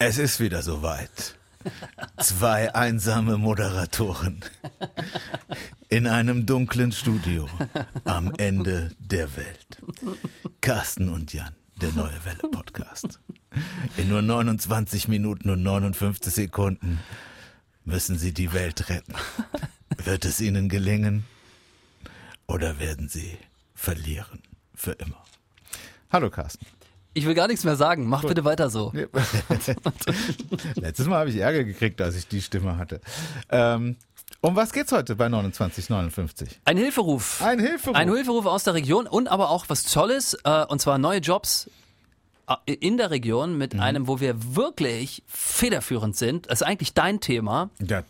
Es ist wieder soweit. Zwei einsame Moderatoren in einem dunklen Studio am Ende der Welt. Carsten und Jan, der Neue Welle Podcast. In nur 29 Minuten und 59 Sekunden müssen sie die Welt retten. Wird es ihnen gelingen oder werden sie verlieren für immer? Hallo Carsten. Ich will gar nichts mehr sagen. Mach bitte weiter so. Letztes Mal habe ich Ärger gekriegt, als ich die Stimme hatte. Ähm, um was geht's heute bei 2959? Ein Hilferuf. Ein Hilferuf. Ein Hilferuf aus der Region und aber auch was Tolles, äh, und zwar neue Jobs äh, in der Region mit Mhm. einem, wo wir wirklich federführend sind. Das ist eigentlich dein Thema, Ja,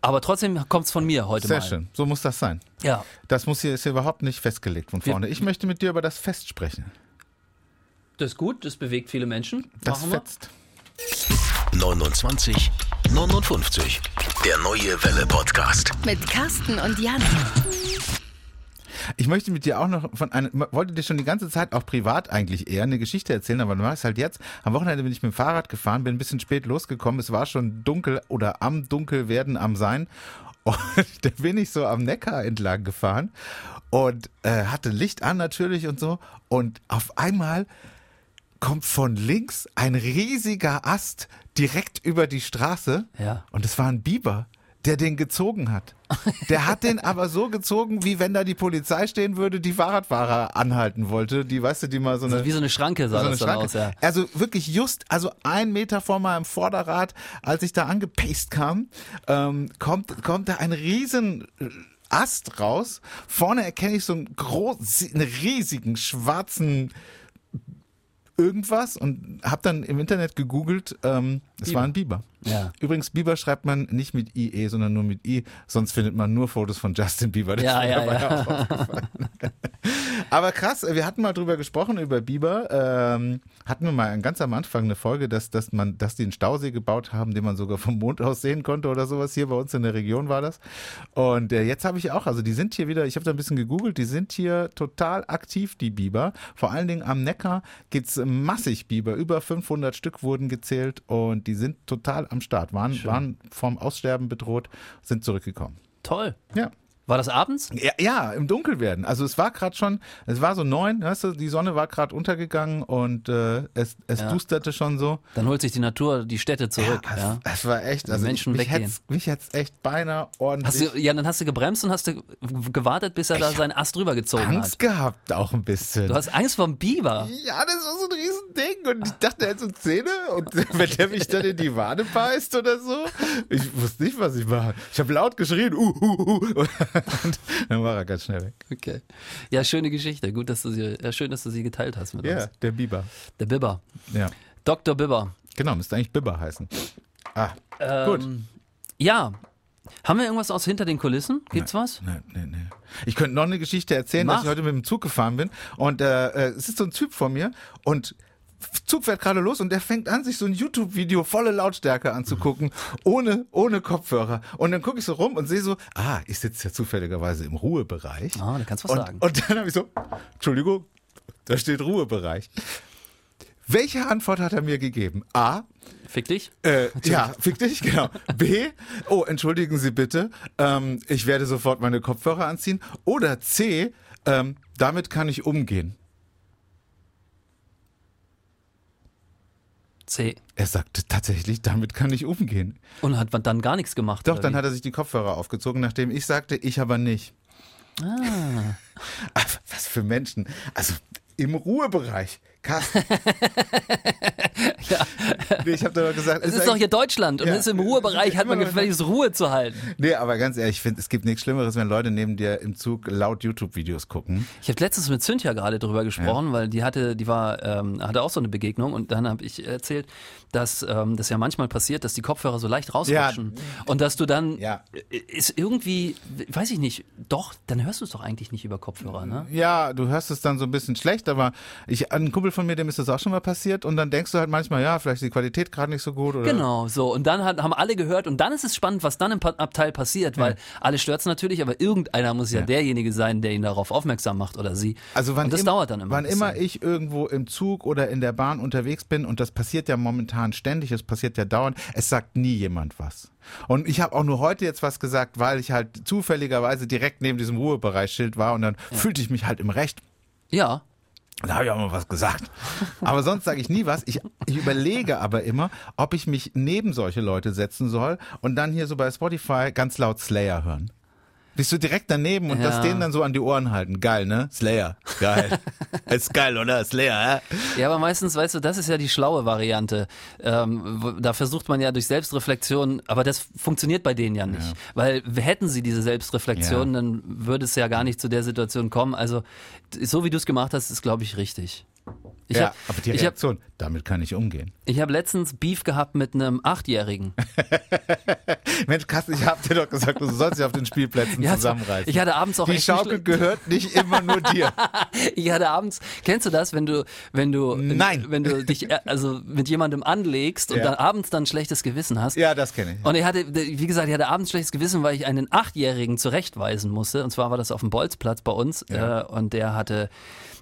aber trotzdem kommt's von mir heute sehr mal. schön. So muss das sein. Ja. Das muss hier, ist hier überhaupt nicht festgelegt von Wir- vorne. Ich möchte mit dir über das Fest sprechen. Das ist gut, das bewegt viele Menschen. Das Machen wir. fetzt. 29 59. Der neue Welle Podcast. Mit Carsten und Jan. Ich möchte mit dir auch noch von einem, wollte dir schon die ganze Zeit auch privat eigentlich eher eine Geschichte erzählen, aber du machst halt jetzt. Am Wochenende bin ich mit dem Fahrrad gefahren, bin ein bisschen spät losgekommen. Es war schon dunkel oder am Dunkelwerden am Sein. Und da bin ich so am Neckar entlang gefahren und äh, hatte Licht an natürlich und so. Und auf einmal kommt von links ein riesiger Ast direkt über die Straße. Ja. Und es war ein Biber, der den gezogen hat. Der hat den aber so gezogen, wie wenn da die Polizei stehen würde, die Fahrradfahrer anhalten wollte. Die, weißt du, die mal so eine. Wie so eine Schranke sah so eine das dann Schranke. aus, ja. Also wirklich just, also ein Meter vor meinem Vorderrad, als ich da angepaced kam, ähm, kommt, kommt da ein riesen äh, Ast raus. Vorne erkenne ich so einen großen, einen riesigen schwarzen irgendwas und habe dann im Internet gegoogelt, ähm, es war ein Biber. Ja. Übrigens, Biber schreibt man nicht mit IE, sondern nur mit I, sonst findet man nur Fotos von Justin Bieber. Das Ja, ja, ja. auch aufgefallen. Aber krass, wir hatten mal drüber gesprochen, über Biber. Ähm, hatten wir mal ganz am Anfang eine Folge, dass, dass, man, dass die einen Stausee gebaut haben, den man sogar vom Mond aus sehen konnte oder sowas. Hier bei uns in der Region war das. Und äh, jetzt habe ich auch, also die sind hier wieder, ich habe da ein bisschen gegoogelt, die sind hier total aktiv, die Biber. Vor allen Dingen am Neckar geht's massig Biber. Über 500 Stück wurden gezählt und die sind total am Start. Waren, waren vom Aussterben bedroht, sind zurückgekommen. Toll. Ja. War das abends? Ja, ja, im Dunkel werden. Also es war gerade schon, es war so neun, weißt du, die Sonne war gerade untergegangen und äh, es, es Ja. dusterte schon so. Dann holt sich die Natur die Städte zurück. es, Ja, es war echt, also Menschen ich, mich weggehen. hätt's, mich hätt's echt beinahe ordentlich Hast du, ja, dann hast du gebremst und hast du gewartet, bis er da seinen Ast drüber gezogen Angst hat. gehabt auch ein bisschen. Du hast Angst vor dem Biber. ja, das war so ein Riesending und ich dachte, er hat so Zähne und wenn der mich dann in die Wade beißt oder so, ich wusste nicht, was ich mache. Ich habe laut geschrien, uh, uh, uh, dann war er ganz schnell weg. Okay. Ja, schöne Geschichte. Gut, dass du sie, ja, schön, dass du sie geteilt hast mit Ja, uns. der Biber. Der Bibber. Ja, Dr. Bibber. genau, müsste eigentlich Biber heißen. Ah, Ähm, gut. Ja. Haben wir irgendwas aus hinter den Kulissen? Gibt's was? Nee, nee, nee. Ich könnte noch eine Geschichte erzählen, Mach. dass ich heute mit dem Zug gefahren bin und äh, äh, es ist so ein Typ vor mir und Zug fährt gerade los und der fängt an, sich so ein YouTube-Video volle Lautstärke anzugucken, ohne, ohne Kopfhörer. Und dann gucke ich so rum und sehe so, ah, ich sitze ja zufälligerweise im Ruhebereich. Ah, da kannst du was und, sagen. Und dann habe ich so, Entschuldigung, da steht Ruhebereich. Welche Antwort hat er mir gegeben? A, Fick dich? äh, ja, fick dich, genau. B, oh, entschuldigen Sie bitte, ähm, ich werde sofort meine Kopfhörer anziehen. Oder C, ähm, damit kann ich umgehen. C. Er sagte tatsächlich, damit kann ich umgehen. Und hat dann gar nichts gemacht? Doch, dann wie? hat er sich die Kopfhörer aufgezogen, nachdem ich sagte, ich aber nicht. Ah. Was für Menschen. Also im Ruhebereich. Carsten. nee, ich habe da doch gesagt, Es ist doch hier Deutschland und Ja. es ist im Ruhebereich, hat man gefälligst Ruhe zu halten. Nee, aber ganz ehrlich, ich finde, es gibt nichts Schlimmeres, wenn Leute neben dir im Zug laut YouTube-Videos gucken. Ich habe letztens mit Cynthia gerade drüber gesprochen, weil die hatte, die war, ähm, hatte auch so eine Begegnung und dann habe ich erzählt, dass ähm, das ja manchmal passiert, dass die Kopfhörer so leicht rausrutschen und dass du dann Ja. ist irgendwie, weiß ich nicht, doch, dann hörst du es doch eigentlich nicht über Kopfhörer, ne? Ja, du hörst es dann so ein bisschen schlecht. schlecht, aber ich, ein Kumpel von mir, dem ist das auch schon mal passiert und dann denkst du halt manchmal, ja, vielleicht ist die Qualität gerade nicht so gut. Oder? Genau, so. Und dann hat, haben alle gehört und dann ist es spannend, was dann im Abteil passiert, weil ja. alle stört's natürlich, aber irgendeiner muss ja, ja, derjenige sein, der ihn darauf aufmerksam macht oder sie. Also wann und das im, dauert dann immer. Wann immer ich irgendwo im Zug oder in der Bahn unterwegs bin und das passiert ja momentan ständig, es passiert ja dauernd, es sagt nie jemand was. Und ich habe auch nur heute jetzt was gesagt, weil ich halt zufälligerweise direkt neben diesem Ruhebereichsschild war und dann ja. fühlte ich mich halt im Recht. Ja. Da habe ich auch mal was gesagt. Aber sonst sage ich nie was. Ich, ich überlege aber immer, ob ich mich neben solche Leute setzen soll und dann hier so bei Spotify ganz laut Slayer hören. Bist du direkt daneben und ja. das denen dann so an die Ohren halten. Geil, ne? Slayer. Geil. ist geil, oder? Slayer, äh? Ja, aber meistens, weißt du, das ist ja die schlaue Variante. Ähm, da versucht man ja durch Selbstreflexion, aber das funktioniert bei denen ja nicht. Ja. Weil hätten sie diese Selbstreflexion, ja. dann würde es ja gar nicht zu der Situation kommen. Also, so wie du es gemacht hast, ist, glaube ich, richtig. Ich ja, hab, aber die Reaktion, hab, damit kann ich umgehen. Ich habe letztens Beef gehabt mit einem Achtjährigen. Mensch, Kass, ich hab dir doch gesagt, du sollst dich auf den Spielplätzen ja, zusammenreißen. Ich hatte abends auch Die Schaukel gehört nicht immer nur dir. ich hatte abends, kennst du das, wenn du, wenn du, Nein. wenn du dich äh, also mit jemandem anlegst und ja. dann abends dann schlechtes Gewissen hast? Ja, das kenne ich. Und ich hatte, wie gesagt, ich hatte abends schlechtes Gewissen, weil ich einen Achtjährigen zurechtweisen musste. Und zwar war das auf dem Bolzplatz bei uns. Ja. Äh, und der hatte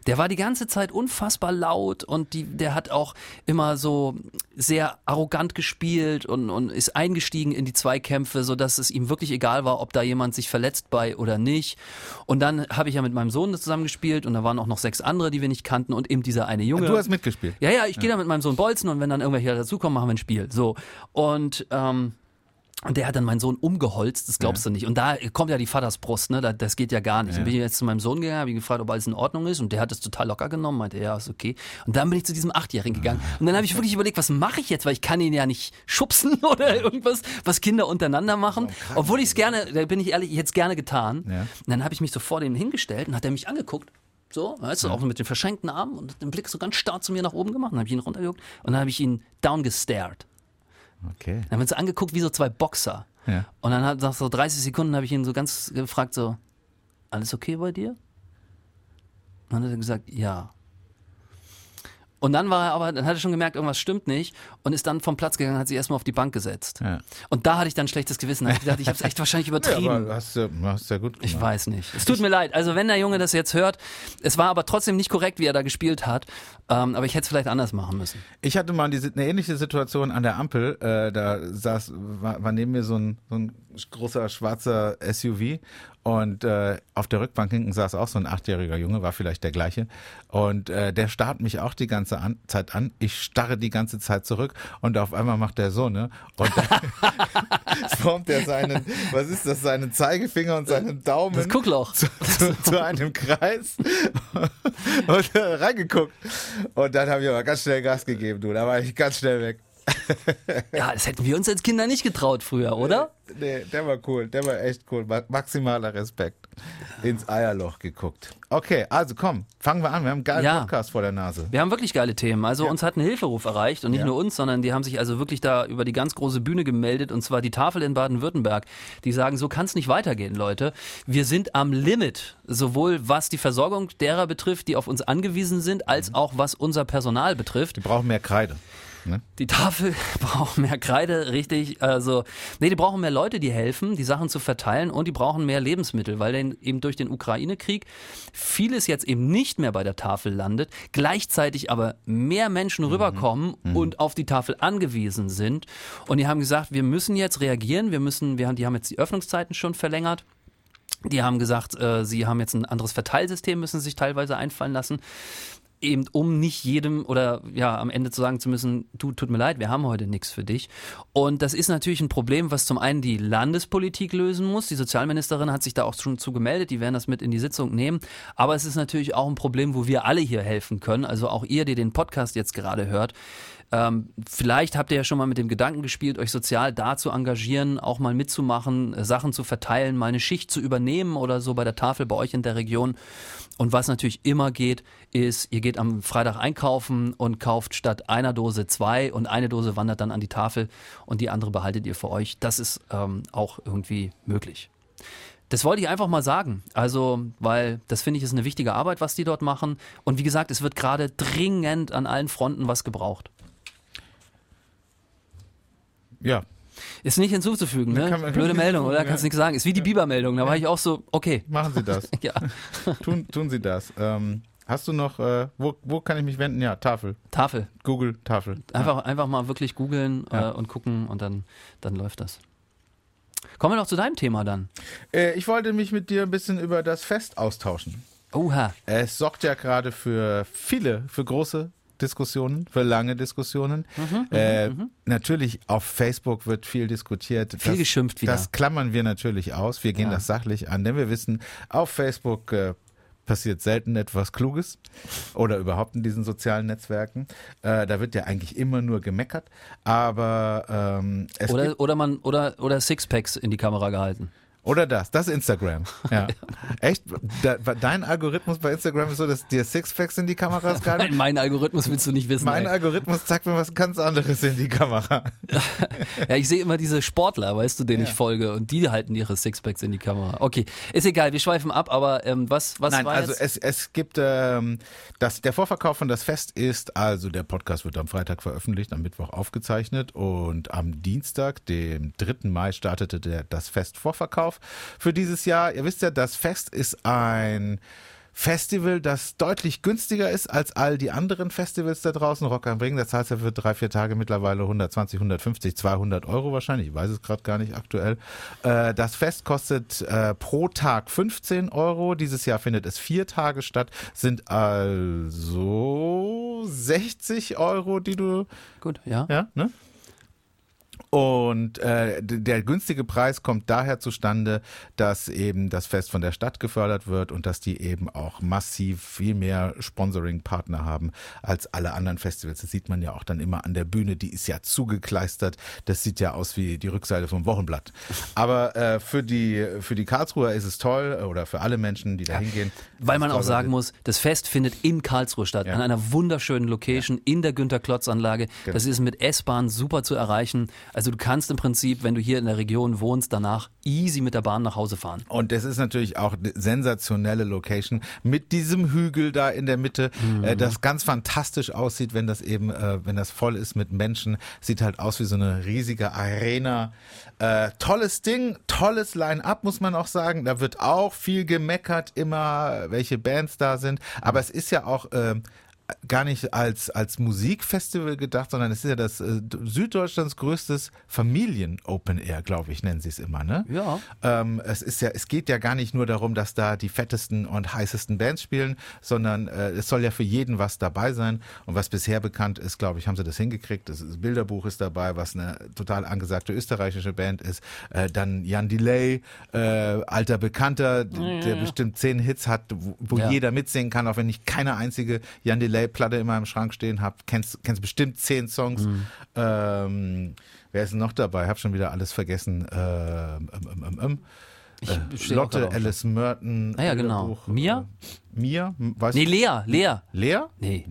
der war die ganze Zeit unfassbar laut und die, der hat auch immer so sehr arrogant gespielt und, und ist eingestiegen in die Zweikämpfe, so dass es ihm wirklich egal war, ob da jemand sich verletzt bei oder nicht. Und dann habe ich ja mit meinem Sohn zusammen gespielt und da waren auch noch sechs andere, die wir nicht kannten und eben dieser eine Junge. Du hast mitgespielt? Ja, ja, ich ja. gehe da mit meinem Sohn bolzen und wenn dann irgendwelche dazukommen, machen wir ein Spiel. So. Und ähm, und der hat dann meinen Sohn umgeholzt, das glaubst ja. du nicht. Und da kommt ja die Vatersbrust, ne? Das geht ja gar nicht. Ja. Dann bin ich jetzt zu meinem Sohn gegangen, habe ihn gefragt, ob alles in Ordnung ist. Und der hat das total locker genommen, meinte, ja, ist okay. Und dann bin ich zu diesem Achtjährigen gegangen. Und dann habe ich wirklich überlegt, was mache ich jetzt? Weil ich kann ihn ja nicht schubsen oder irgendwas, was Kinder untereinander machen. Obwohl ich es gerne, da bin ich ehrlich, ich hätte es gerne getan. Ja. Und dann habe ich mich so vor dem hingestellt und hat er mich angeguckt. So, weißt du, auch mit den verschränkten Armen und den Blick so ganz starr zu mir nach oben gemacht. Dann habe ich ihn runtergeguckt und dann habe ich ihn down gestared. Okay. Dann haben wir uns angeguckt wie so zwei Boxer. Ja. Und dann hat nach so 30 Sekunden habe ich ihn so ganz gefragt so, alles okay bei dir? Und dann hat er gesagt, ja. Und dann war er aber, dann hat er schon gemerkt, irgendwas stimmt nicht und ist dann vom Platz gegangen, hat sich erstmal auf die Bank gesetzt. Ja. Und da hatte ich dann schlechtes Gewissen. Da habe ich gedacht, ich habe es echt wahrscheinlich übertrieben. Ja, aber hast du hast ja gut gemacht. Ich weiß nicht. Es tut mir leid. Also wenn der Junge das jetzt hört, es war aber trotzdem nicht korrekt, wie er da gespielt hat. Ähm, aber ich hätte es vielleicht anders machen müssen. Ich hatte mal diese, eine ähnliche Situation an der Ampel. Äh, da saß, war, war neben mir so ein, so ein großer schwarzer SUV und äh, auf der Rückbank hinten saß auch so ein achtjähriger Junge, war vielleicht der gleiche. Und äh, der starrt mich auch die ganze an Zeit an. Ich starre die ganze Zeit zurück und auf einmal macht der so, ne? Und dann formt er seinen, was ist das, seinen Zeigefinger und seinen Daumen das Guckloch. Zu, zu, zu einem Kreis und äh, reingeguckt. Und dann habe ich aber ganz schnell Gas gegeben, du. Da war ich ganz schnell weg. ja, das hätten wir uns als Kinder nicht getraut früher, oder? Nee, der war cool, der war echt cool. Maximaler Respekt. Ins Eierloch geguckt. Okay, also komm, fangen wir an. Wir haben einen geilen ja. Podcast vor der Nase. Wir haben wirklich geile Themen. Also ja. uns hat ein Hilferuf erreicht und nicht ja. nur uns, sondern die haben sich also wirklich da über die ganz große Bühne gemeldet und zwar die Tafel in Baden-Württemberg. Die sagen, so kann es nicht weitergehen, Leute. Wir sind am Limit, sowohl was die Versorgung derer betrifft, die auf uns angewiesen sind, als mhm. auch was unser Personal betrifft. Die brauchen mehr Kreide. Ne? Die Tafel braucht mehr Kreide, richtig. Also, nee, die brauchen mehr Leute, die helfen, die Sachen zu verteilen und die brauchen mehr Lebensmittel, weil denn eben durch den Ukraine-Krieg vieles jetzt eben nicht mehr bei der Tafel landet, gleichzeitig aber mehr Menschen mhm. rüberkommen mhm. und auf die Tafel angewiesen sind. Und die haben gesagt, wir müssen jetzt reagieren, wir müssen, wir haben, die haben jetzt die Öffnungszeiten schon verlängert. Die haben gesagt, äh, sie haben jetzt ein anderes Verteilsystem, müssen sich teilweise einfallen lassen eben um nicht jedem oder ja am Ende zu sagen zu müssen, du tut mir leid, wir haben heute nichts für dich. Und das ist natürlich ein Problem, was zum einen die Landespolitik lösen muss. Die Sozialministerin hat sich da auch schon zu gemeldet, die werden das mit in die Sitzung nehmen. Aber es ist natürlich auch ein Problem, wo wir alle hier helfen können. Also auch ihr, die den Podcast jetzt gerade hört. Ähm, vielleicht habt ihr ja schon mal mit dem Gedanken gespielt, euch sozial da zu engagieren, auch mal mitzumachen, äh, Sachen zu verteilen, mal eine Schicht zu übernehmen oder so bei der Tafel bei euch in der Region. Und was natürlich immer geht, ist, ihr geht am Freitag einkaufen und kauft statt einer Dose zwei und eine Dose wandert dann an die Tafel und die andere behaltet ihr für euch. Das ist ähm, auch irgendwie möglich. Das wollte ich einfach mal sagen. Also, weil das finde ich ist eine wichtige Arbeit, was die dort machen. Und wie gesagt, es wird gerade dringend an allen Fronten was gebraucht. Ja, Ist nicht hinzuzufügen, ne? Man- Blöde Meldung, oder? hinzufügen, Kannst ja. nichts sagen. Ist wie die Biber-Meldung. Da war ich auch so, okay. machen Sie das. Ja, tun, tun Sie das. Ähm, hast du noch, äh, wo, wo kann ich mich wenden? Ja, Tafel. Tafel. Google, Tafel. Einfach, einfach mal wirklich googeln Ja. äh, und gucken und dann, dann läuft das. Kommen wir noch zu deinem Thema dann. Äh, ich wollte mich mit dir ein bisschen über das Fest austauschen. Oha. Es sorgt ja gerade für viele, für große Diskussionen, für lange Diskussionen. Mhm, äh, natürlich auf Facebook wird viel diskutiert. Viel das, geschimpft wieder. Das klammern wir natürlich aus. Wir gehen Ja. das sachlich an, denn wir wissen, auf Facebook äh, passiert selten etwas Kluges oder überhaupt in diesen sozialen Netzwerken. Äh, da wird ja eigentlich immer nur gemeckert, aber ähm, Oder, oder man, oder, oder Sixpacks in die Kamera gehalten. Oder das, das Instagram. Ja. Echt? Da, dein Algorithmus bei Instagram ist so, dass dir Sixpacks in die Kameras Mein, gehalten mein Algorithmus willst du nicht wissen. Mein ey. Algorithmus zeigt mir was ganz anderes in die Kamera. Ja, ich sehe immer diese Sportler, weißt du, denen Ja. ich folge und die halten ihre Sixpacks in die Kamera. Okay, ist egal, wir schweifen ab, aber ähm, was, was Nein, war also jetzt? es, es gibt ähm, das, der Vorverkauf von das Fest ist, also der Podcast wird am Freitag veröffentlicht, am Mittwoch aufgezeichnet und am Dienstag, dem 3. Mai, startete der, das Fest Vorverkauf für dieses Jahr. Ihr wisst ja, das Fest ist ein Festival, das deutlich günstiger ist als all die anderen Festivals da draußen. Rock am Ring, da zahlst du für drei, vier Tage mittlerweile 120, 150, 200 Euro wahrscheinlich. Ich weiß es gerade gar nicht aktuell. Äh, das Fest kostet äh, pro Tag 15 Euro. Dieses Jahr findet es vier Tage statt, sind also 60 Euro, die du Gut, ja. ja, ne? Und äh, der günstige Preis kommt daher zustande, dass eben das Fest von der Stadt gefördert wird und dass die eben auch massiv viel mehr Sponsoring-Partner haben als alle anderen Festivals. Das sieht man ja auch dann immer an der Bühne, die ist ja zugekleistert. Das sieht ja aus wie die Rückseite vom Wochenblatt. Aber äh, für die für die Karlsruher ist es toll äh, oder für alle Menschen, die da hingehen. Weil man auch sagen muss, das Fest findet in Karlsruhe statt, Ja. an einer wunderschönen Location in der Günter-Klotz-Anlage. Genau. Das ist mit S-Bahn super zu erreichen. Also du kannst im Prinzip, wenn du hier in der Region wohnst, danach easy mit der Bahn nach Hause fahren. Und das ist natürlich auch eine sensationelle Location mit diesem Hügel da in der Mitte, äh, das ganz fantastisch aussieht, wenn das eben, äh, wenn das voll ist mit Menschen. Sieht halt aus wie so eine riesige Arena. Äh, tolles Ding, tolles Line-up, muss man auch sagen. Da wird auch viel gemeckert, immer welche Bands da sind. Aber es ist ja auch ähm, gar nicht als, als Musikfestival gedacht, sondern es ist ja das äh, Süddeutschlands größtes Familien-Open Air, glaube ich, nennen sie es immer, ne? Ja. Ähm, es ist ja, es geht ja gar nicht nur darum, dass da die fettesten und heißesten Bands spielen, sondern äh, es soll ja für jeden was dabei sein. Und was bisher bekannt ist, glaube ich, haben sie das hingekriegt. Das, das Bilderbuch ist dabei, was eine total angesagte österreichische Band ist. Äh, dann Jan Delay, äh, alter Bekannter, der bestimmt zehn Hits hat, wo, Ja. jeder mitsingen kann, auch wenn ich keine einzige Jan Delay-Platte in meinem Schrank stehen habe. Kennst, kennst bestimmt zehn Songs. Mhm. Ähm, wer ist denn noch dabei? Hab schon wieder alles vergessen. Ähm, ähm, ähm, ähm. Ich Äh, Lotte. Alice Merton. Ah ja, genau. Bilderbuch, Mia? Äh, Mia? Weißt Nee? Lea, Lea. Lea? Nee.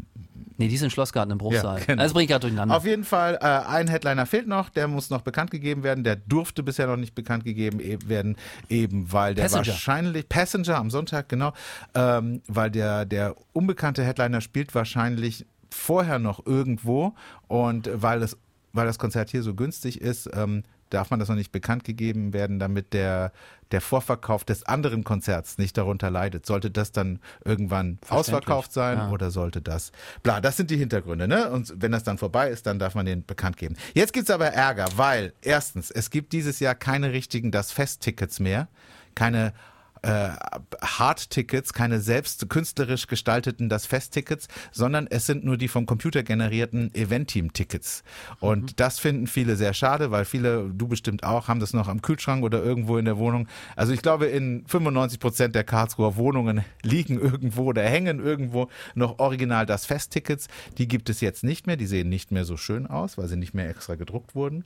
Nee, die ist in Schlossgarten im Bruchsal. Ja, genau. Das bringe ich gerade durcheinander. Auf jeden Fall, äh, ein Headliner fehlt noch, der muss noch bekannt gegeben werden, der durfte bisher noch nicht bekannt gegeben e- werden, eben weil der Passenger. wahrscheinlich, Passenger am Sonntag, genau, ähm, weil der, der unbekannte Headliner spielt wahrscheinlich vorher noch irgendwo und weil das, weil das Konzert hier so günstig ist, ähm, darf man das noch nicht bekannt gegeben werden, damit der, der Vorverkauf des anderen Konzerts nicht darunter leidet. Sollte das dann irgendwann ausverkauft sein Ja. oder sollte das, bla, das sind die Hintergründe, ne? Und wenn das dann vorbei ist, dann darf man den bekannt geben. Jetzt gibt's aber Ärger, weil erstens, es gibt dieses Jahr keine richtigen Das Fest-Tickets mehr, keine äh, Hard-Tickets, keine selbst künstlerisch gestalteten Das Fest-Tickets, sondern es sind nur die vom Computer generierten Event-Team-Tickets. Und das finden viele sehr schade, weil viele, du bestimmt auch, haben das noch am Kühlschrank oder irgendwo in der Wohnung. Also ich glaube, in 95 Prozent der Karlsruher Wohnungen liegen irgendwo oder hängen irgendwo noch original Das Fest-Tickets. Die gibt es jetzt nicht mehr, die sehen nicht mehr so schön aus, weil sie nicht mehr extra gedruckt wurden.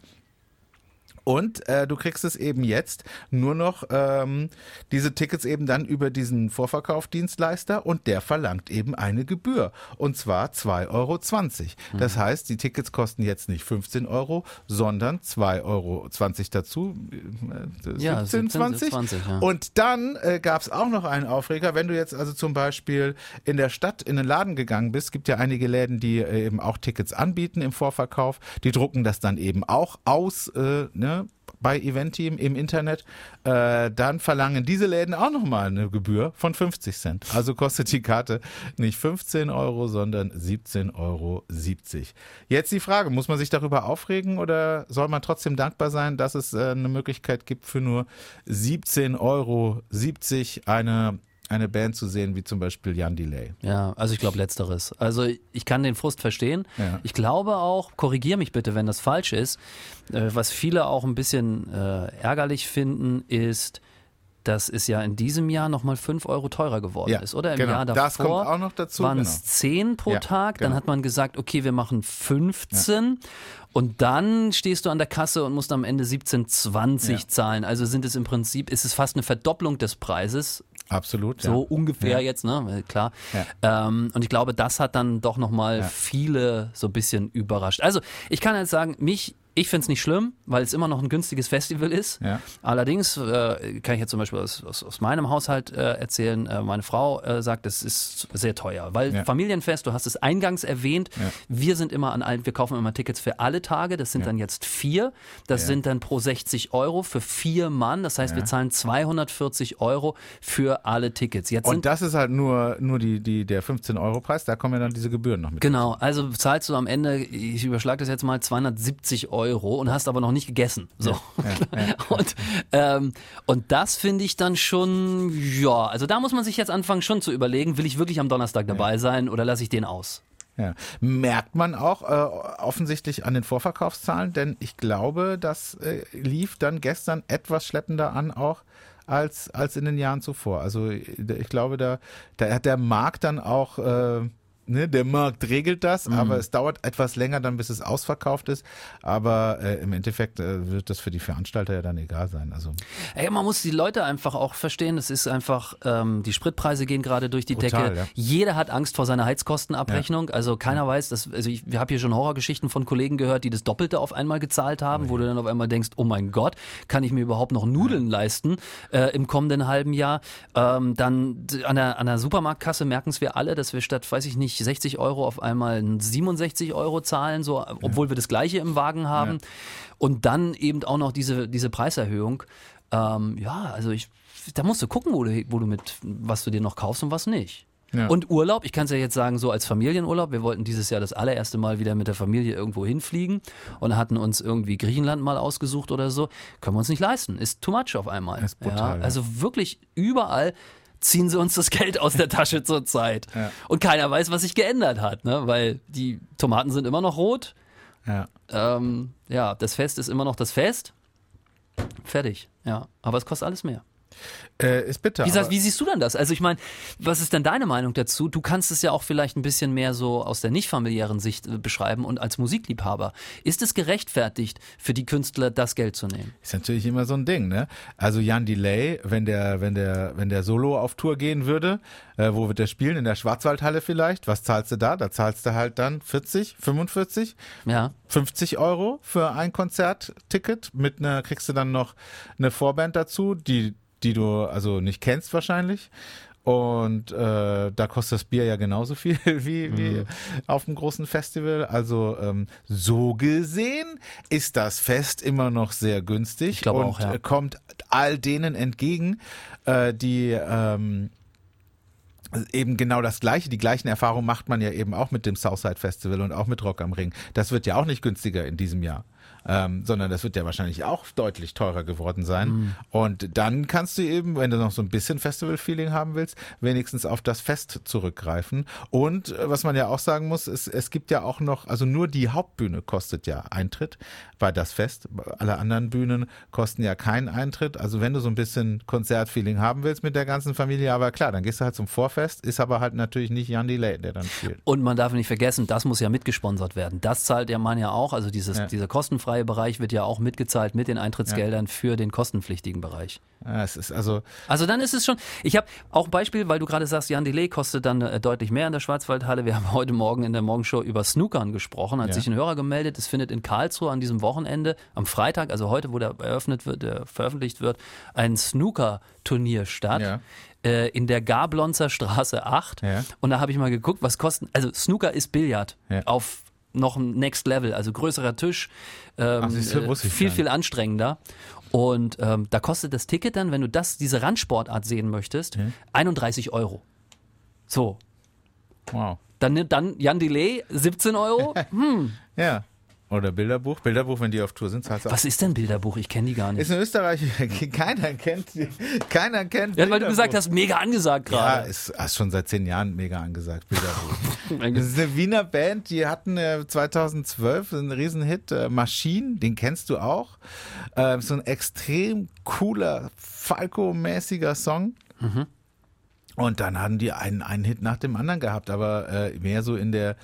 Und äh, du kriegst es eben jetzt nur noch ähm, diese Tickets eben dann über diesen Vorverkaufdienstleister und der verlangt eben eine Gebühr. Und zwar 2,20 Euro. Das heißt, die Tickets kosten jetzt nicht 15 Euro, sondern 2,20 Euro dazu. Äh, Ja, 17, 20. 20, ja. Und dann äh, gab es auch noch einen Aufreger, wenn du jetzt also zum Beispiel in der Stadt in den Laden gegangen bist, gibt ja einige Läden, die äh, eben auch Tickets anbieten im Vorverkauf, die drucken das dann eben auch aus, äh, ne? bei Eventeam im Internet, äh, dann verlangen diese Läden auch nochmal eine Gebühr von 50 Cent. Also kostet die Karte nicht 15 Euro, sondern 17,70 Euro. Jetzt die Frage, muss man sich darüber aufregen oder soll man trotzdem dankbar sein, dass es äh, eine Möglichkeit gibt für nur 17,70 Euro eine eine Band zu sehen, wie zum Beispiel Jan Delay. Ja, also ich glaube letzteres. Also ich kann den Frust verstehen. Ja. Ich glaube auch, korrigier mich bitte, wenn das falsch ist, äh, was viele auch ein bisschen äh, ärgerlich finden, ist, dass es ja in diesem Jahr nochmal 5 Euro teurer geworden Ja, ist, oder? Im genau. Jahr davor Das kommt auch noch dazu, waren genau. es 10 pro Ja, Tag, dann genau. hat man gesagt, okay, wir machen 15 und dann stehst du an der Kasse und musst am Ende 17,20 Ja. zahlen. Also sind es im Prinzip, ist es fast eine Verdopplung des Preises, Absolut. so ja. ungefähr Ja. jetzt, ne? Klar. Ja. Ähm, und ich glaube, das hat dann doch nochmal Ja. viele so ein bisschen überrascht. Also, ich kann jetzt sagen, mich, ich finde es nicht schlimm, weil es immer noch ein günstiges Festival ist. Ja. Allerdings äh, kann ich jetzt zum Beispiel aus, aus, aus meinem Haushalt äh, erzählen, äh, meine Frau äh, sagt, es ist sehr teuer, weil Ja. Familienfest, du hast es eingangs erwähnt, Ja. wir sind immer an allen, wir kaufen immer Tickets für alle Tage, das sind dann jetzt vier, das sind dann pro 60 Euro für vier Mann, das heißt, wir zahlen 240 Euro für alle Tickets. Jetzt Und das ist halt nur, nur die, die, der 15-Euro-Preis, da kommen ja dann diese Gebühren noch mit. Genau, also zahlst du am Ende, ich überschlage das jetzt mal, 270 Euro und hast aber noch nicht gegessen. So. Und, ähm, und das finde ich dann schon, ja, also da muss man sich jetzt anfangen schon zu überlegen, will ich wirklich am Donnerstag dabei sein oder lasse ich den aus? Ja. Merkt man auch äh, offensichtlich an den Vorverkaufszahlen, denn ich glaube, das äh, lief dann gestern etwas schleppender an auch als, als in den Jahren zuvor. Also ich glaube, da, da hat der Markt dann auch, äh, ne, der Markt regelt das, aber es dauert etwas länger dann, bis es ausverkauft ist. Aber äh, im Endeffekt äh, wird das für die Veranstalter ja dann egal sein. Also Ey, man muss die Leute einfach auch verstehen. Es ist einfach, ähm, die Spritpreise gehen gerade durch die Brutal, Decke. ja. Jeder hat Angst vor seiner Heizkostenabrechnung. Also keiner weiß, dass, also ich habe hier schon Horrorgeschichten von Kollegen gehört, die das Doppelte auf einmal gezahlt haben, wo du dann auf einmal denkst, oh mein Gott, kann ich mir überhaupt noch Nudeln leisten äh, im kommenden halben Jahr? Ähm, dann an der, an der Supermarktkasse merken es wir alle, dass wir statt, weiß ich nicht, 60 Euro auf einmal 67 Euro zahlen, so, obwohl wir das Gleiche im Wagen haben. Und dann eben auch noch diese, diese Preiserhöhung. Ähm, ja, also ich, da musst du gucken, wo du, wo du mit, was du dir noch kaufst und was nicht. Ja. Und Urlaub, ich kann es ja jetzt sagen, so als Familienurlaub. Wir wollten dieses Jahr das allererste Mal wieder mit der Familie irgendwo hinfliegen und hatten uns irgendwie Griechenland mal ausgesucht oder so. Können wir uns nicht leisten. Ist too much auf einmal. Ist brutal, ja, ja. also wirklich überall ziehen sie uns das Geld aus der Tasche zurzeit. Ja. Und keiner weiß, was sich geändert hat, ne? weil die Tomaten sind immer noch rot. ja. Ähm, ja, das Fest ist immer noch das Fest. Fertig, ja. Aber es kostet alles mehr. Äh, ist bitter. Wie, sagst, wie siehst du denn das? Also ich meine, was ist denn deine Meinung dazu? Du kannst es ja auch vielleicht ein bisschen mehr so aus der nicht familiären Sicht äh, beschreiben und als Musikliebhaber. Ist es gerechtfertigt für die Künstler, das Geld zu nehmen? Ist natürlich immer so ein Ding, ne? Also Jan Delay, wenn der, wenn der, wenn der Solo auf Tour gehen würde, äh, wo wird der spielen? In der Schwarzwaldhalle vielleicht? Was zahlst du da? Da zahlst du halt dann 40, 45, Ja. 50 Euro für ein Konzertticket. Mit einer kriegst du dann noch eine Vorband dazu, die, die du also nicht kennst wahrscheinlich. Und äh, da kostet das Bier ja genauso viel wie, wie auf einem großen Festival. Also ähm, so gesehen ist das Fest immer noch sehr günstig Ich und auch, ja. kommt all denen entgegen, äh, die ähm, eben genau das Gleiche, die gleichen Erfahrungen macht man ja eben auch mit dem Southside Festival und auch mit Rock am Ring. Das wird ja auch nicht günstiger in diesem Jahr. Ähm, sondern das wird ja wahrscheinlich auch deutlich teurer geworden sein. Mhm. Und dann kannst du eben, wenn du noch so ein bisschen Festival-Feeling haben willst, wenigstens auf das Fest zurückgreifen. Und äh, was man ja auch sagen muss, es, es gibt ja auch noch, also nur die Hauptbühne kostet ja Eintritt bei das Fest. Alle anderen Bühnen kosten ja keinen Eintritt. Also wenn du so ein bisschen Konzertfeeling haben willst mit der ganzen Familie, aber klar, dann gehst du halt zum Vorfest Fest, ist aber halt natürlich nicht Jan Delay, der dann spielt. Und man darf nicht vergessen, das muss ja mitgesponsert werden. Das zahlt der Mann ja auch. Also dieses, Ja. dieser kostenfreie Bereich wird ja auch mitgezahlt mit den Eintrittsgeldern für den kostenpflichtigen Bereich. Ja, es ist also, Also dann ist es schon. Ich habe auch ein Beispiel, weil du gerade sagst, Jan Delay kostet dann äh, deutlich mehr in der Schwarzwaldhalle. Wir haben heute Morgen in der Morgenshow über Snookern gesprochen. Hat Ja. sich ein Hörer gemeldet. Es findet in Karlsruhe an diesem Wochenende, am Freitag, also heute, wo der eröffnet wird, der veröffentlicht wird, ein Snooker-Turnier statt. Ja. Äh, in der Gablonzer Straße 8. Ja. Und da habe ich mal geguckt, was kosten. Also Snooker ist Billard Ja. auf noch ein Next Level, also größerer Tisch, ähm, Ach, du, äh, viel, viel anstrengender. Und ähm, da kostet das Ticket dann, wenn du das, diese Randsportart sehen möchtest, 31 Euro. So. wow. Dann dann Jan Delay 17 Euro. Hm, Ja. Oder Bilderbuch. Bilderbuch, wenn die auf Tour sind, zahlst du auch. was ist denn Bilderbuch? Ich kenne die gar nicht. Ist in Österreich, keiner kennt, die- keiner kennt Ja, weil du gesagt hast, mega angesagt Ja, gerade. ist, ist schon seit zehn Jahren mega angesagt, Bilderbuch. Das ist eine Wiener Band, die hatten äh, 2012 einen Riesenhit, äh, Machine, den kennst du auch. Äh, so ein extrem cooler, Falco-mäßiger Song. Und dann hatten die einen, einen Hit nach dem anderen gehabt, aber äh, mehr so in der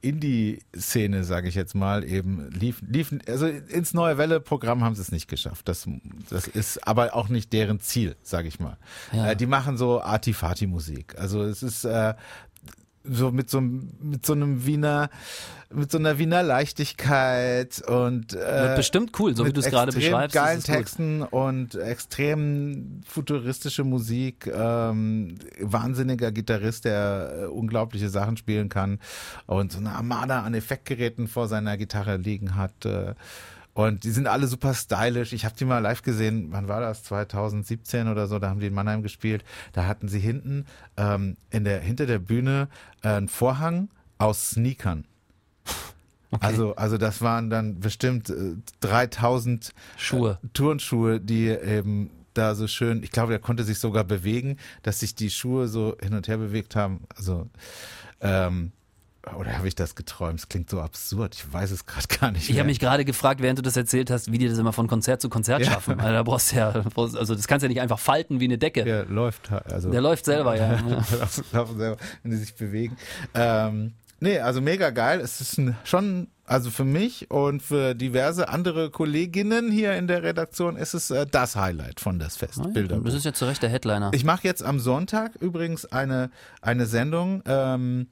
Indie-Szene, sage ich jetzt mal, eben lief, liefen, also ins Neue Welle-Programm haben sie es nicht geschafft. Das, das ist aber auch nicht deren Ziel, sage ich mal. Ja. Äh, die machen so Artifati-Musik. Also es ist äh, so mit so, einem- mit so einem Wiener, mit so einer Wiener Leichtigkeit und äh, bestimmt cool, so wie du es gerade beschreibst. Geilen es gut. Texten und extrem futuristische Musik, ähm, wahnsinniger Gitarrist, der äh, unglaubliche Sachen spielen kann und so eine Armada an Effektgeräten vor seiner Gitarre liegen hat. Äh, und die sind alle super stylisch. Ich habe die mal live gesehen. Wann war das? 2017 oder so. Da haben die in Mannheim gespielt. Da hatten sie hinten ähm, in der hinter der Bühne äh, einen Vorhang aus Sneakern. Also, also das waren dann bestimmt äh, 3000 Schuhe. äh, Turnschuhe, die eben da so schön, ich glaube, der konnte sich sogar bewegen, dass sich die Schuhe so hin und her bewegt haben. Also, ähm, oder habe ich das geträumt? Es klingt so absurd. Ich weiß es gerade gar nicht. Ich habe mich gerade gefragt, während du das erzählt hast, wie die das immer von Konzert zu Konzert Ja. schaffen. Also, da brauchst ja, also das kannst du ja nicht einfach falten wie eine Decke. Der läuft, ha- also. Der läuft selber, ja. ja. laufen, selber, wenn die sich bewegen. Ähm, nee, also mega geil. Es ist ein, schon, also für mich und für diverse andere Kolleginnen hier in der Redaktion ist es äh, das Highlight von das Fest. Bilderbuch. Das ist ja zu Recht der Headliner. Ich mache jetzt am Sonntag übrigens eine, eine Sendung. Ähm,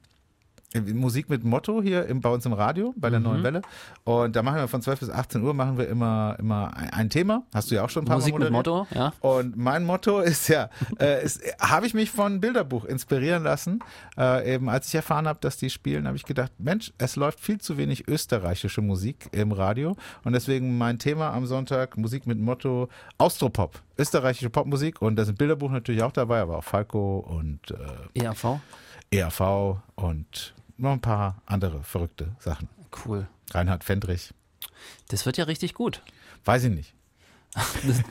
Musik mit Motto hier im, bei uns im Radio, bei Mhm. der Neuen Welle. Und da machen wir von 12 bis 18 Uhr machen wir immer, immer ein, ein Thema. Hast du ja auch schon ein paar Musik Mal mit. Motto, ja. Und mein Motto ist ja, äh, habe ich mich von Bilderbuch inspirieren lassen. Äh, eben als ich erfahren habe, dass die spielen, habe ich gedacht, Mensch, es läuft viel zu wenig österreichische Musik im Radio. Und deswegen mein Thema am Sonntag, Musik mit Motto Austropop, österreichische Popmusik. Und da sind Bilderbuch natürlich auch dabei, aber auch Falco und äh, ERV. ERV und noch ein paar andere verrückte Sachen. Cool. Reinhard Fendrich, Das wird ja richtig gut. weiß ich nicht.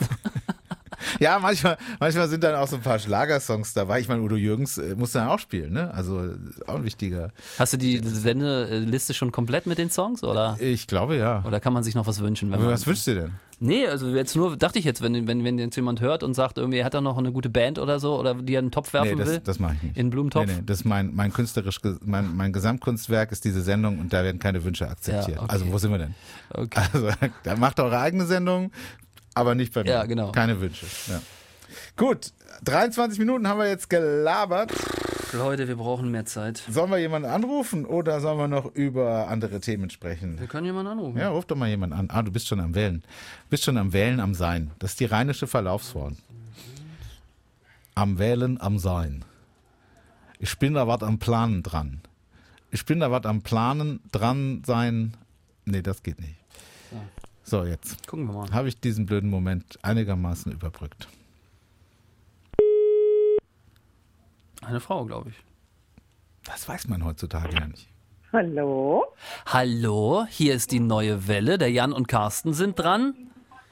ja, manchmal, manchmal sind dann auch so ein paar Schlagersongs dabei. Ich meine, Udo Jürgens äh, muss dann auch spielen, ne? Also auch ein wichtiger. Hast du die Sendeliste schon komplett mit den Songs oder, Ich glaube ja. oder kann man sich noch was wünschen? Wenn man, was wünschst du denn? Nee, also jetzt nur, dachte ich jetzt, wenn, wenn, wenn jetzt jemand hört und sagt, irgendwie, er hat da noch eine gute Band oder so oder die er in den Topf werfen Nee, das, will. das mache ich nicht. In einen Blumentopf? Nee, nee, das ist mein, mein künstlerisch, mein, mein Gesamtkunstwerk ist diese Sendung und da werden keine Wünsche akzeptiert. Ja, okay. Also wo sind wir denn? Okay. Also da macht eure eigene Sendung, aber nicht bei mir. Ja, genau. Keine Wünsche. Ja. Gut, 23 Minuten haben wir jetzt gelabert. Leute, wir brauchen mehr Zeit. Sollen wir jemanden anrufen oder sollen wir noch über andere Themen sprechen? Wir können jemanden anrufen. Ja, ruf doch mal jemanden an. Ah, du bist schon am Wählen. Du bist schon am Wählen, am Sein. Das ist die rheinische Verlaufsform. Am Wählen, am Sein. Ich bin da was am Planen dran. Ich bin da was am Planen dran sein. Nee, das geht nicht. So, jetzt Gucken wir mal. habe ich diesen blöden Moment einigermaßen überbrückt. Eine Frau, glaube ich. Das weiß man heutzutage ja nicht. Hallo? Hallo, hier ist die neue Welle. Der Jan und Carsten sind dran.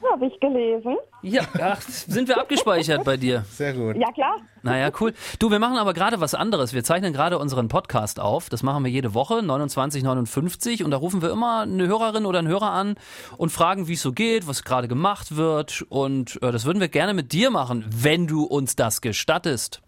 Habe ich gelesen? Ja, ach, sind wir abgespeichert bei dir? Sehr gut. Ja, klar. Naja, cool. Du, wir machen aber gerade was anderes. Wir zeichnen gerade unseren Podcast auf. Das machen wir jede Woche, 2959. Und da rufen wir immer eine Hörerin oder einen Hörer an und fragen, wie es so geht, was gerade gemacht wird. Und äh, das würden wir gerne mit dir machen, wenn du uns das gestattest.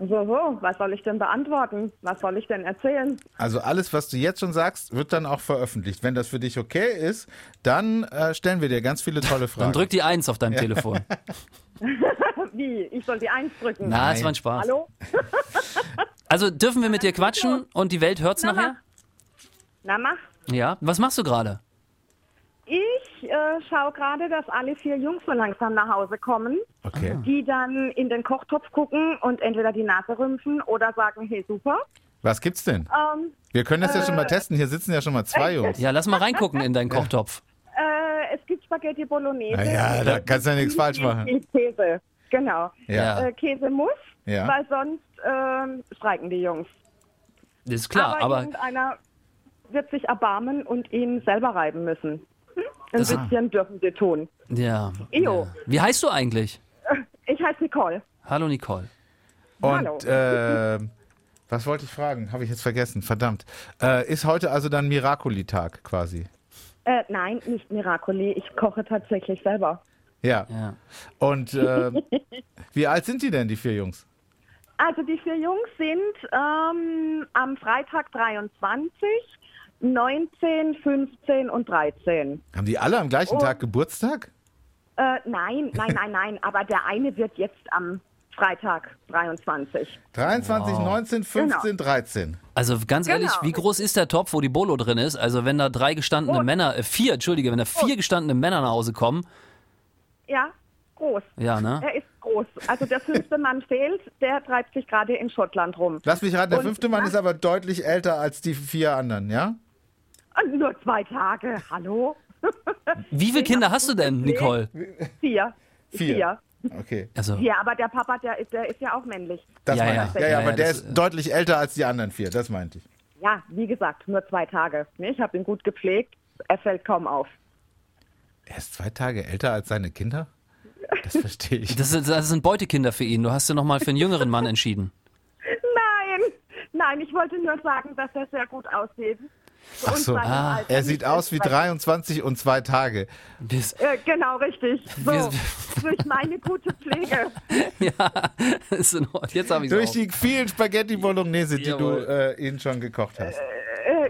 So, so, was soll ich denn beantworten? Was soll ich denn erzählen? Also alles, was du jetzt schon sagst, wird dann auch veröffentlicht. Wenn das für dich okay ist, dann äh, stellen wir dir ganz viele tolle Fragen. Dann drück die Eins auf deinem Telefon. Wie? Ich soll die Eins drücken. Na, es war ein Spaß. Hallo? Also dürfen wir mit dir quatschen und die Welt hört's Na, nachher? Na, mach. Ja. Was machst du gerade? Ich äh, schaue gerade, dass alle vier Jungs so langsam nach Hause kommen, Okay. die dann in den Kochtopf gucken und entweder die Nase rümpfen oder sagen, hey, super. Was gibt's denn? Ähm, Wir können das ja schon mal testen. Hier sitzen ja schon mal zwei Jungs. Ja, lass mal reingucken in deinen Kochtopf. äh, es gibt Spaghetti Bolognese. Na ja, da kannst du ja nichts falsch machen. Käse, genau. Ja. Äh, Käse muss, Ja. weil sonst ähm, streiken die Jungs. Das ist klar, aber, aber wird sich erbarmen und ihn selber reiben müssen. Ein Das- bisschen dürfen sie tun. ja. Jo. ja. Wie heißt du eigentlich? Ich heiße Nicole. Hallo Nicole. Hallo. Und äh, was wollte ich fragen? Habe ich jetzt vergessen. Verdammt. Äh, ist heute also dann Miracoli-Tag quasi? Äh, nein, nicht Miracoli. Ich koche tatsächlich selber. Ja. Ja. Und äh, wie alt sind die denn, die vier Jungs? Also die vier Jungs sind ähm, am Freitag 23, 19, 15 und 13. Haben die alle am gleichen Oh. Tag Geburtstag? Äh, nein, nein, nein, nein. Aber der eine wird jetzt am Freitag 23. 23, Wow. 19, 15, 13. Also ganz Genau. ehrlich, wie groß ist der Topf, wo die Bolo drin ist? Also wenn da drei gestandene Groß. Männer, äh, vier, entschuldige, wenn da vier gestandene Männer nach Hause kommen, Ja, groß. ja, ne? Er ist groß. Also der fünfte Mann fehlt, der treibt sich gerade in Schottland rum. Lass mich raten, der Und fünfte Mann ist aber deutlich älter als die vier anderen, ja? Und nur zwei Tage. Hallo? Wie viele Kinder hast du denn, Nicole? Vier. Vier. Okay. Also, Ja, aber der Papa, der ist, der ist ja auch männlich. Das Ja, meinte ja. ich. Ja, Ja, aber der das, ist äh, deutlich älter als die anderen vier, das meinte ich. Ja, wie gesagt, nur zwei Tage. Ich habe ihn gut gepflegt. Er fällt kaum auf. Er ist zwei Tage älter als seine Kinder? Das verstehe ich. das, ist, das sind Beutekinder für ihn. Du hast ja nochmal für einen jüngeren Mann entschieden. Nein, nein, ich wollte nur sagen, dass er sehr gut aussieht. Ach so. Ah, Alter Er sieht aus wie ist, weil- 23 und zwei Tage. Bis, Äh, genau, richtig. So, durch meine gute Pflege. ja, ist in Ordnung. jetzt habe ich Durch die vielen Spaghetti Bolognese, die Jawohl. du äh, ihnen schon gekocht hast. Äh,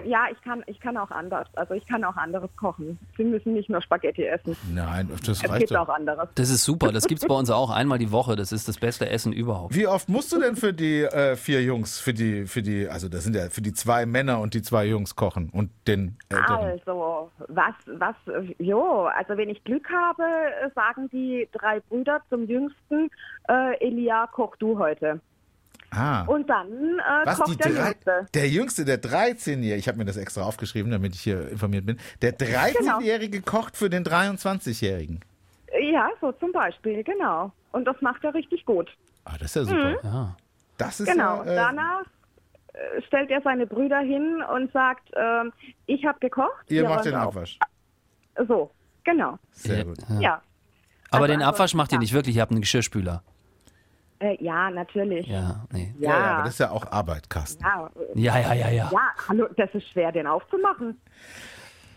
ja, ich kann, ich kann auch anders. Also ich kann auch anderes kochen. Sie müssen nicht nur Spaghetti essen. Nein, das Es reicht gibt auch anderes. Das ist super. Das gibt's bei uns auch einmal die Woche. Das ist das beste Essen überhaupt. Wie oft musst du denn für die äh, vier Jungs, für die, für die, also das sind ja für die zwei Männer und die zwei Jungs kochen und den Älteren? Also, was, was, äh, jo, also wenn ich Glück habe, äh, sagen die drei Brüder zum Jüngsten, äh, Elia, koch du heute. Ah. Und dann äh, Was, die kocht der drei, Jüngste. der Jüngste, der 13-Jährige, ich habe mir das extra aufgeschrieben, damit ich hier informiert bin, der Genau. 13-Jährige kocht für den 23-Jährigen. Ja, so zum Beispiel, genau. Und das macht er richtig gut. Ah, das ist ja super. Ja. Das ist Genau. ja, äh, Danach äh, stellt er seine Brüder hin und sagt, ähm, ich habe gekocht. ihr macht den. Abwasch. So, genau. Sehr Ja. gut. Ja. Aber Also den Abwasch macht ihr ansonsten- nicht wirklich. Ihr habt einen Geschirrspüler. Äh, ja, natürlich. Ja. Ja, nee. Ja. ja, aber das ist ja auch Arbeit, Carsten. Ja, äh, Ja, ja, ja, ja. ja, hallo, das ist schwer, den aufzumachen.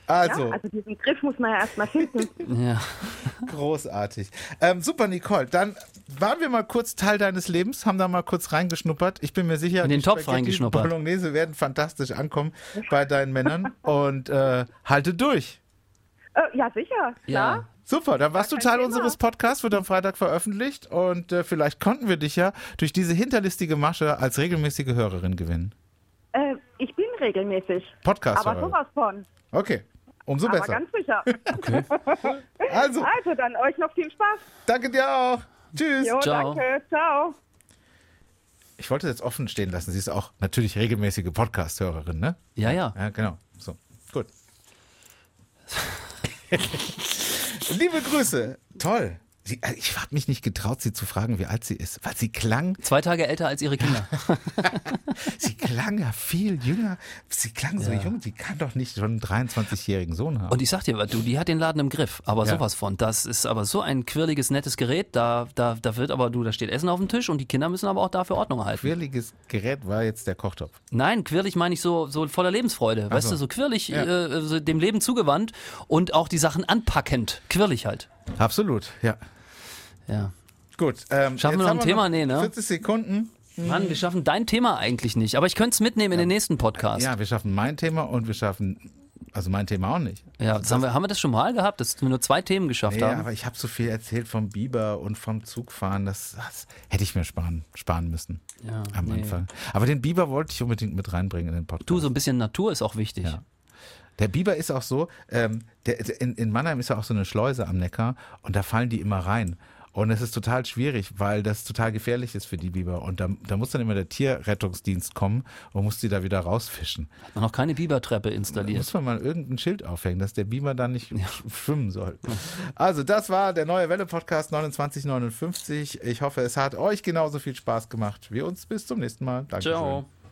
Also, Ja, also diesen Griff muss man ja erstmal finden. ja. großartig. Ähm, super, Nicole. Dann waren wir mal kurz Teil deines Lebens, haben da mal kurz reingeschnuppert. Ich bin mir sicher, In den die Topf Spaghetti reingeschnuppert. Bolognese werden fantastisch ankommen bei deinen Männern. Und äh, halte durch. äh, ja, sicher. Ja. Super, dann warst du Teil Thema. unseres Podcasts, wird am Freitag veröffentlicht und äh, vielleicht konnten wir dich ja durch diese hinterlistige Masche als regelmäßige Hörerin gewinnen. Äh, ich bin regelmäßig. Podcast. Aber sowas von. Okay, umso Aber besser. ganz sicher. Also, Also dann euch noch viel Spaß. danke dir auch. Tschüss. Jo, Ciao. danke. Ciao. Ich wollte das jetzt offen stehen lassen. Sie ist auch natürlich regelmäßige Podcast-Hörerin, ne? Ja, ja. Ja, genau. So, gut. Liebe Grüße. Toll. Sie, äh, ich habe mich nicht getraut, sie zu fragen, wie alt sie ist, weil sie klang, Zwei Tage älter als ihre Kinder. sie klang ja viel jünger. Sie klang so Ja. jung. Sie kann doch nicht schon einen 23-jährigen Sohn haben. Und ich sag dir, du, die hat den Laden im Griff, aber Ja. sowas von. Das ist aber so ein quirliges, nettes Gerät. Da, da, da wird aber, du, da steht Essen auf dem Tisch und die Kinder müssen aber auch dafür Ordnung halten. Quirliges Gerät war jetzt der Kochtopf. Nein, quirlig meine ich so, so voller Lebensfreude. Weißt so. du, so quirlig, Ja. äh, so dem Leben zugewandt und auch die Sachen anpackend. Quirlig halt. Absolut, ja. Ja. Gut. Ähm, Schaffen wir noch ein Thema? Nee, ne? 40 Sekunden. Mann, wir schaffen dein Thema eigentlich nicht, aber ich könnte es mitnehmen in den nächsten Podcast. Ja, wir schaffen mein Thema und wir schaffen, also mein Thema auch nicht. Ja, das haben, wir, haben wir das schon mal gehabt, dass wir nur zwei Themen geschafft Nee, haben? aber ich habe so viel erzählt vom Biber und vom Zugfahren, das, das hätte ich mir sparen, sparen müssen Ja, am nee. Anfang. Aber den Biber wollte ich unbedingt mit reinbringen in den Podcast. Du, so ein bisschen Natur ist auch wichtig. Ja. Der Biber ist auch so, ähm, der, in, in Mannheim ist ja auch so eine Schleuse am Neckar und da fallen die immer rein. Und es ist total schwierig, weil das total gefährlich ist für die Biber. Und da, da muss dann immer der Tierrettungsdienst kommen und muss die da wieder rausfischen. Hat man noch keine Bibertreppe Da installiert. muss man mal irgendein Schild aufhängen, dass der Biber dann nicht schwimmen soll. Also das war der neue Welle-Podcast 2959. Ich hoffe, es hat euch genauso viel Spaß gemacht wie uns. Bis zum nächsten Mal. Dankeschön. Ciao.